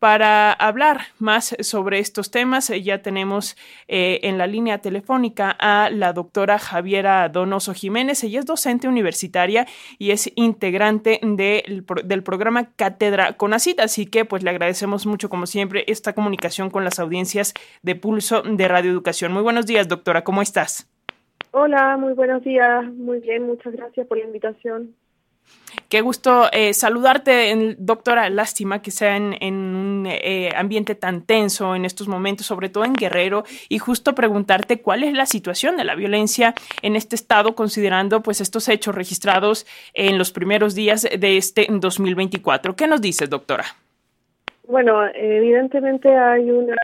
para hablar más sobre estos temas, eh, ya tenemos eh, en la línea telefónica a la doctora Javiera Donoso Jiménez. Ella es docente universitaria y es integrante del programa Cátedra Conacita. Así que, pues, le agradecemos mucho, como siempre, esta comunicación con las audiencias de Pulso de Radio Educación. Muy buenos días, doctora. ¿Cómo estás? Hola, muy buenos días. Muy bien, muchas gracias por la invitación. Qué gusto eh, saludarte, doctora. Lástima que sea en, un eh, ambiente tan tenso en estos momentos, sobre todo en Guerrero, y justo preguntarte cuál es la situación de la violencia en este estado, considerando pues estos hechos registrados en los primeros días de este 2024. ¿Qué nos dices, doctora? Bueno, evidentemente hay una,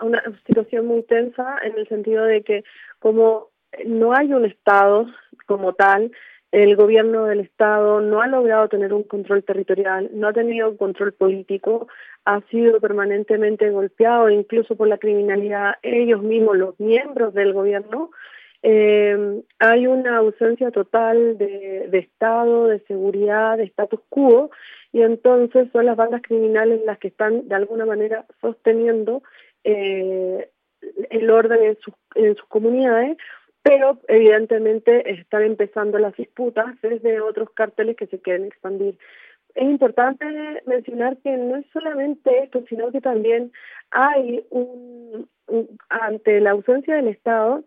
una situación muy tensa en el sentido de que como no hay un Estado como tal, el gobierno del Estado no ha logrado tener un control territorial, no ha tenido control político, ha sido permanentemente golpeado incluso por la criminalidad ellos mismos, los miembros del gobierno. Eh, hay una ausencia total de, de Estado, de seguridad, de status quo, y entonces son las bandas criminales las que están de alguna manera sosteniendo eh, el orden en, en sus comunidades pero evidentemente están empezando las disputas desde otros carteles que se quieren expandir. Es importante mencionar que no es solamente esto, sino que también hay un, ante la ausencia del Estado,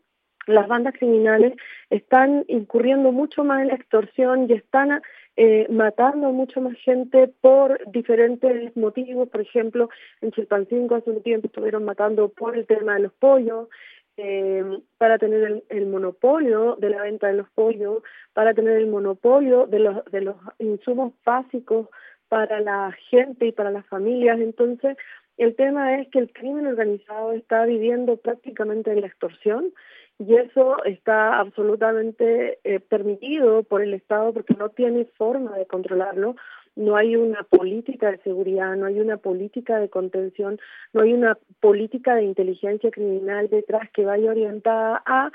las bandas criminales están incurriendo mucho más en la extorsión y están eh, matando mucho más gente por diferentes motivos. Por ejemplo, en Chilpancingo hace un tiempo estuvieron matando por el tema de los pollos, eh, para tener el, monopolio de la venta de los pollos, para tener el monopolio de los, de los insumos básicos para la gente y para las familias. Entonces, el tema es que el crimen organizado está viviendo prácticamente en la extorsión y eso está absolutamente eh, permitido por el Estado porque no tiene forma de controlarlo no hay una política de seguridad, no hay una política de contención, no hay una política de inteligencia criminal detrás que vaya orientada a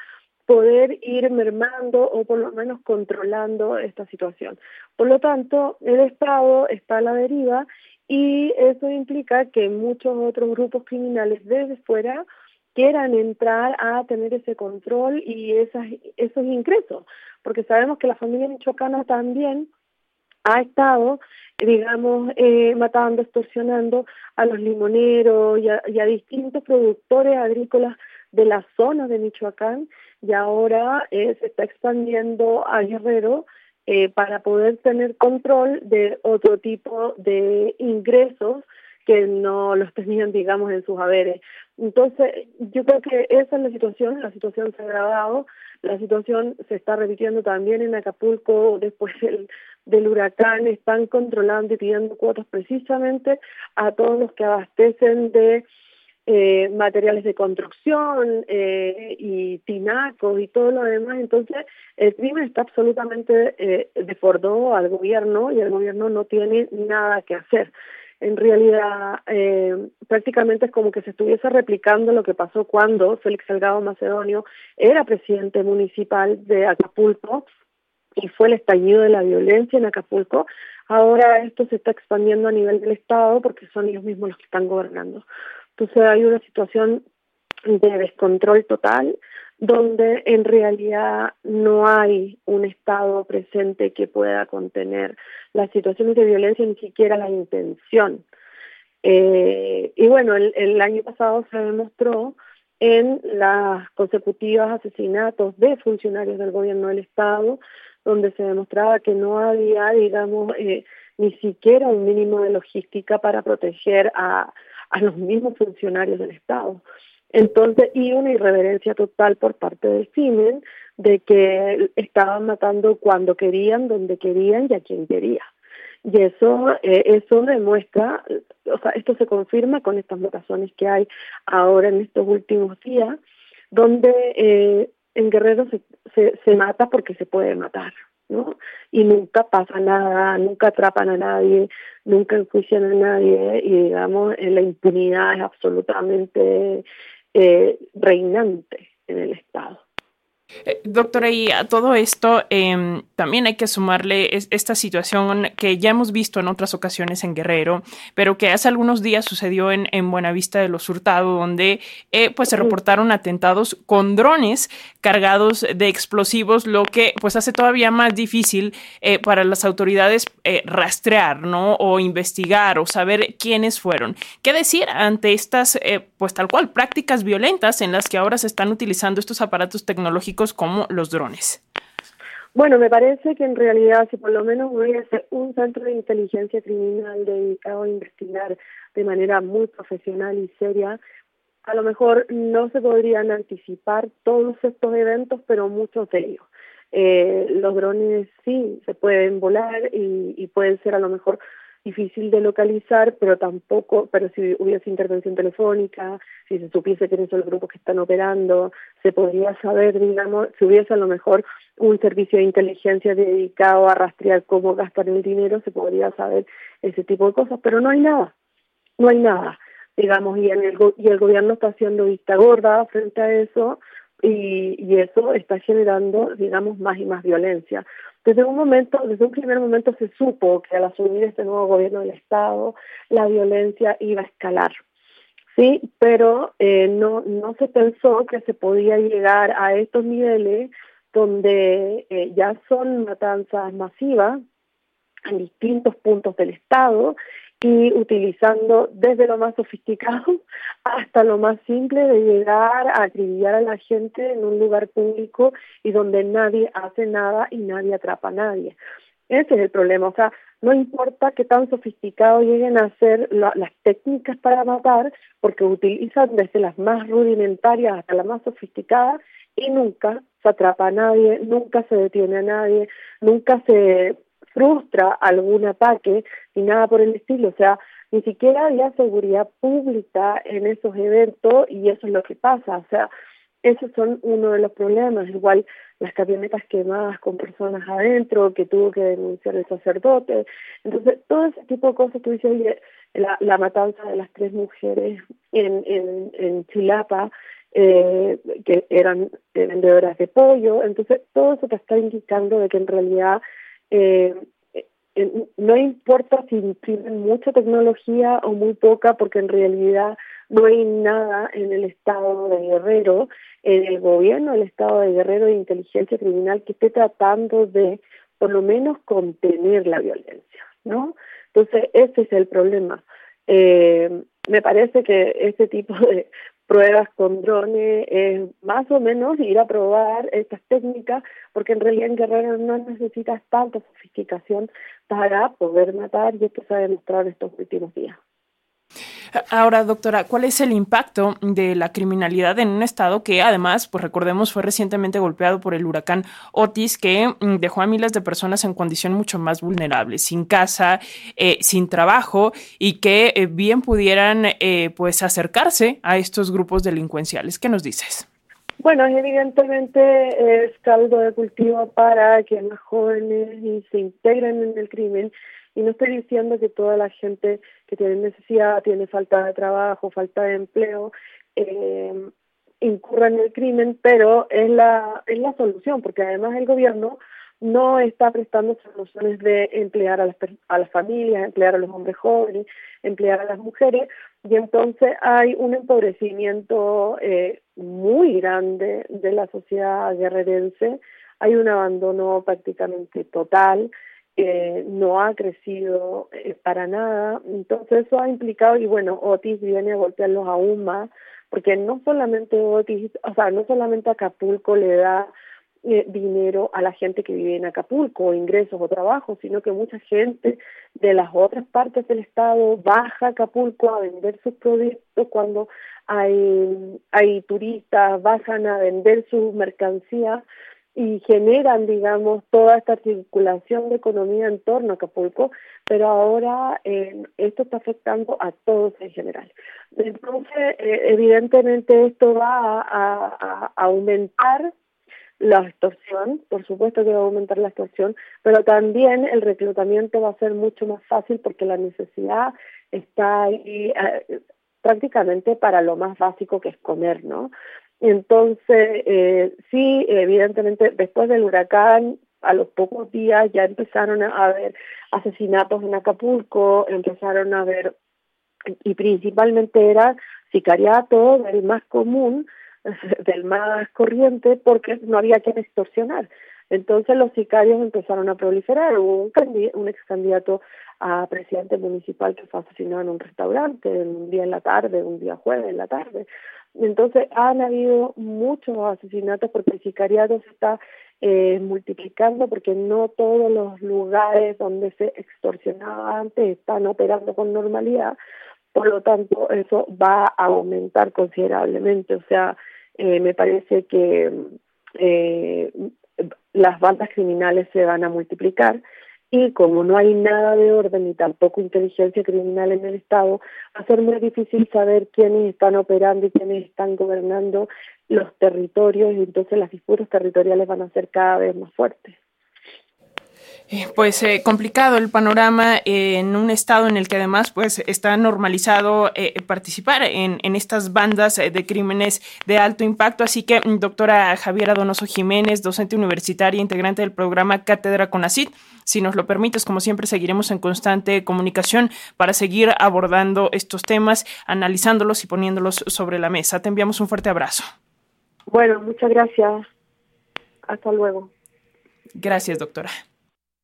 poder ir mermando o por lo menos controlando esta situación. Por lo tanto, el Estado está a la deriva y eso implica que muchos otros grupos criminales desde fuera quieran entrar a tener ese control y esas, esos ingresos, porque sabemos que la familia michoacana también ha estado, digamos, eh, matando, extorsionando a los limoneros y a, distintos productores agrícolas de la zona de Michoacán y ahora eh, se está expandiendo a Guerrero eh, para poder tener control de otro tipo de ingresos que no los tenían, digamos, en sus haberes. Entonces, yo creo que esa es la situación, la situación se ha agravado, la situación se está repitiendo también en Acapulco después del, del huracán, están controlando y pidiendo cuotas precisamente a todos los que abastecen de eh, materiales de construcción eh, y tinacos y todo lo demás. Entonces, el crimen está absolutamente eh, desbordó al gobierno y el gobierno no tiene nada que hacer en realidad eh, prácticamente es como que se estuviese replicando lo que pasó cuando Félix Salgado Macedonio era presidente municipal de Acapulco y fue el estallido de la violencia en Acapulco. Ahora esto se está expandiendo a nivel del Estado porque son ellos mismos los que están gobernando. Entonces hay una situación de descontrol total donde en realidad no hay un Estado presente que pueda contener las situaciones de violencia, ni siquiera la intención. Eh, y bueno, el, el año pasado se demostró en las consecutivas asesinatos de funcionarios del gobierno del Estado, donde se demostraba que no había, digamos, eh, ni siquiera un mínimo de logística para proteger a, los mismos funcionarios del Estado. Entonces, y una irreverencia total por parte del CIMEN de que estaban matando cuando querían, donde querían y a quien quería. Y eso, eh, eso demuestra, o sea, esto se confirma con estas votaciones que hay ahora en estos últimos días, donde eh, en Guerrero se, se, mata porque se puede matar. ¿no? Y nunca pasa nada, nunca atrapan a nadie, nunca enjuician a nadie y digamos la impunidad es absolutamente eh, reinante en el Estado. Eh, doctora, y a todo esto em, también hay que sumarle esta situación que ya hemos visto en otras ocasiones en Guerrero, pero que hace algunos días sucedió en, Buenavista de los Hurtados, donde eh, pues se reportaron atentados con drones cargados de explosivos, lo que pues hace todavía más difícil eh, para las autoridades rastrear, ¿no? O investigar o saber quiénes fueron. ¿Qué decir ante estas, pues tal cual, prácticas violentas en las que ahora se están utilizando estos aparatos tecnológicos? Como los drones? Bueno, me parece que en realidad si por lo menos hubiese un centro de inteligencia criminal dedicado a investigar de manera muy profesional y seria, a lo mejor no se podrían anticipar todos estos eventos, pero muchos de ellos. Eh, los drones sí se pueden volar y, y pueden ser a lo mejor difícil de localizar, pero tampoco, pero si hubiese intervención telefónica, si se supiese quiénes son los grupos que están operando, se podría saber, digamos, si hubiese a lo mejor un servicio de inteligencia dedicado a rastrear cómo gastar el dinero, se podría saber ese tipo de cosas, pero no hay nada, no hay nada, digamos, y, en el, y el gobierno está haciendo vista gorda frente a eso, y, y eso está generando, digamos, más y más violencia. Desde un momento, desde un primer momento se supo que al asumir este nuevo gobierno del Estado, la violencia iba a escalar. Sí, pero eh, no, no se pensó que se podía llegar a estos niveles donde eh, ya son matanzas masivas en distintos puntos del Estado y utilizando desde lo más sofisticado hasta lo más simple de llegar a acribillar a la gente en un lugar público y donde nadie hace nada y nadie atrapa a nadie. Ese es el problema, o sea, no importa qué tan sofisticado lleguen a ser las técnicas para matar, porque utilizan desde las más rudimentarias hasta las más sofisticadas y nunca se atrapa a nadie, nunca se detiene a nadie, nunca se frustra algún ataque ni nada por el estilo. O sea, ni siquiera había seguridad pública en esos eventos y eso es lo que pasa. O sea, esos son uno de los problemas. Igual las camionetas quemadas con personas adentro que tuvo que denunciar el sacerdote. Entonces, todo ese tipo de cosas, tú dices, la, la matanza de las tres mujeres en, en, en Chilapa, eh, que eran vendedoras de pollo. Entonces, todo eso te está indicando de que en realidad eh, no importa si imprimen mucha tecnología o muy poca, porque en realidad no hay nada en el Estado de Guerrero, en el gobierno del Estado de Guerrero de inteligencia criminal que esté tratando de, por lo menos, contener la violencia, ¿no? Entonces, ese es el problema. Eh, me parece que este tipo de, pruebas con drones, es más o menos ir a probar estas técnicas, porque en realidad en Guerrero no necesitas tanta sofisticación para poder matar y esto se ha demostrado estos últimos días. Ahora, doctora, ¿cuál es el impacto de la criminalidad en un estado que además, pues recordemos, fue recientemente golpeado por el huracán Otis, que mm, dejó a miles de personas en condición mucho más vulnerable, sin casa, eh, sin trabajo y que eh, bien pudieran eh, pues acercarse a estos grupos delincuenciales? ¿Qué nos dices? Bueno, evidentemente es caldo de cultivo para que más jóvenes se integren en el crimen y no estoy diciendo que toda la gente que tiene necesidad, tiene falta de trabajo, falta de empleo, eh, incurra en el crimen, pero es la, es la solución, porque además el gobierno no está prestando soluciones de emplear a las, a las familias, emplear a los hombres jóvenes, emplear a las mujeres, y entonces hay un empobrecimiento eh, muy grande de la sociedad guerrerense, hay un abandono prácticamente total, eh, no ha crecido eh, para nada. Entonces eso ha implicado, y bueno, Otis viene a golpearlos aún más, porque no solamente Otis, o sea, no solamente Acapulco le da eh, dinero a la gente que vive en Acapulco, ingresos o trabajo, sino que mucha gente de las otras partes del estado baja a Acapulco a vender sus productos cuando hay, hay turistas, bajan a vender sus mercancías y generan, digamos, toda esta circulación de economía en torno a Acapulco, pero ahora eh, esto está afectando a todos en general. Entonces, eh, evidentemente esto va a, aumentar la extorsión, por supuesto que va a aumentar la extorsión, pero también el reclutamiento va a ser mucho más fácil porque la necesidad está ahí eh, prácticamente para lo más básico que es comer, ¿no? Entonces, eh, sí, evidentemente, después del huracán, a los pocos días ya empezaron a haber asesinatos en Acapulco, empezaron a haber, y principalmente era sicariato del más común, del más corriente, porque no había quien extorsionar. Entonces los sicarios empezaron a proliferar. Hubo un, un ex candidato a presidente municipal que fue asesinado en un restaurante un día en la tarde, un día jueves en la tarde. Entonces han habido muchos asesinatos porque el sicariato se está eh, multiplicando porque no todos los lugares donde se extorsionaba antes están operando con normalidad. Por lo tanto, eso va a aumentar considerablemente. O sea, eh, me parece que eh, las bandas criminales se van a multiplicar y como no hay nada de orden ni tampoco inteligencia criminal en el Estado, va a ser muy difícil saber quiénes están operando y quiénes están gobernando los territorios y entonces las disputas territoriales van a ser cada vez más fuertes. Eh, pues eh, complicado el panorama en un estado en el que además pues está normalizado eh, participar en, en, estas bandas de crímenes de alto impacto. Así que, doctora Javiera Donoso Jiménez, docente universitaria, integrante del programa Cátedra CONACIT, si nos lo permites, como siempre, seguiremos en constante comunicación para seguir abordando estos temas, analizándolos y poniéndolos sobre la mesa. Te enviamos un fuerte abrazo. Bueno, muchas gracias. Hasta luego. Gracias, doctora.